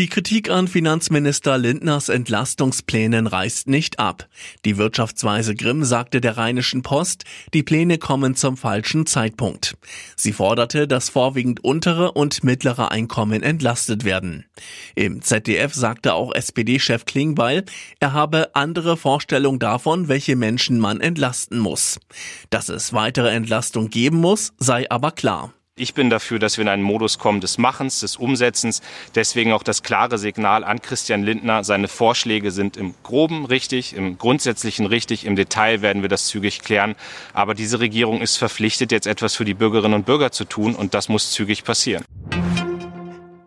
Die Kritik an Finanzminister Lindners Entlastungsplänen reißt nicht ab. Die Wirtschaftsweise Grimm sagte der Rheinischen Post, die Pläne kommen zum falschen Zeitpunkt. Sie forderte, dass vorwiegend untere und mittlere Einkommen entlastet werden. Im ZDF sagte auch SPD-Chef Klingbeil, er habe andere Vorstellungen davon, welche Menschen man entlasten muss. Dass es weitere Entlastung geben muss, sei aber klar. Ich bin dafür, dass wir in einen Modus kommen des Machens, des Umsetzens. Deswegen auch das klare Signal an Christian Lindner. Seine Vorschläge sind im Groben richtig, im Grundsätzlichen richtig. Im Detail werden wir das zügig klären. Aber diese Regierung ist verpflichtet, jetzt etwas für die Bürgerinnen und Bürger zu tun. Und das muss zügig passieren.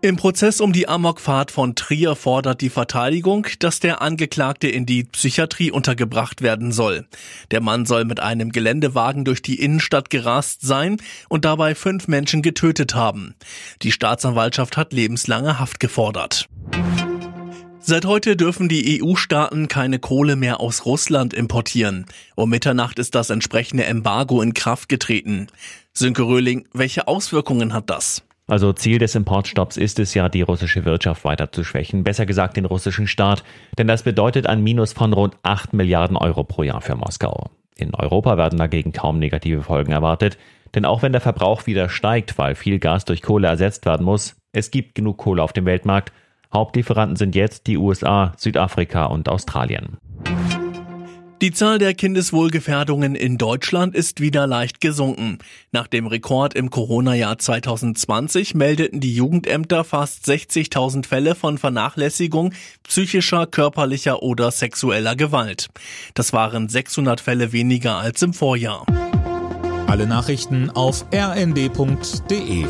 Im Prozess um die Amokfahrt von Trier fordert die Verteidigung, dass der Angeklagte in die Psychiatrie untergebracht werden soll. Der Mann soll mit einem Geländewagen durch die Innenstadt gerast sein und dabei fünf Menschen getötet haben. Die Staatsanwaltschaft hat lebenslange Haft gefordert. Seit heute dürfen die EU-Staaten keine Kohle mehr aus Russland importieren. Um Mitternacht ist das entsprechende Embargo in Kraft getreten. Sönke Röhling, welche Auswirkungen hat das? Also Ziel des Importstopps ist es ja, die russische Wirtschaft weiter zu schwächen, besser gesagt den russischen Staat, denn das bedeutet ein Minus von rund 8 Milliarden Euro pro Jahr für Moskau. In Europa werden dagegen kaum negative Folgen erwartet, denn auch wenn der Verbrauch wieder steigt, weil viel Gas durch Kohle ersetzt werden muss, es gibt genug Kohle auf dem Weltmarkt. Hauptlieferanten sind jetzt die USA, Südafrika und Australien. Die Zahl der Kindeswohlgefährdungen in Deutschland ist wieder leicht gesunken. Nach dem Rekord im Corona-Jahr 2020 meldeten die Jugendämter fast 60.000 Fälle von Vernachlässigung psychischer, körperlicher oder sexueller Gewalt. Das waren 600 Fälle weniger als im Vorjahr. Alle Nachrichten auf rnd.de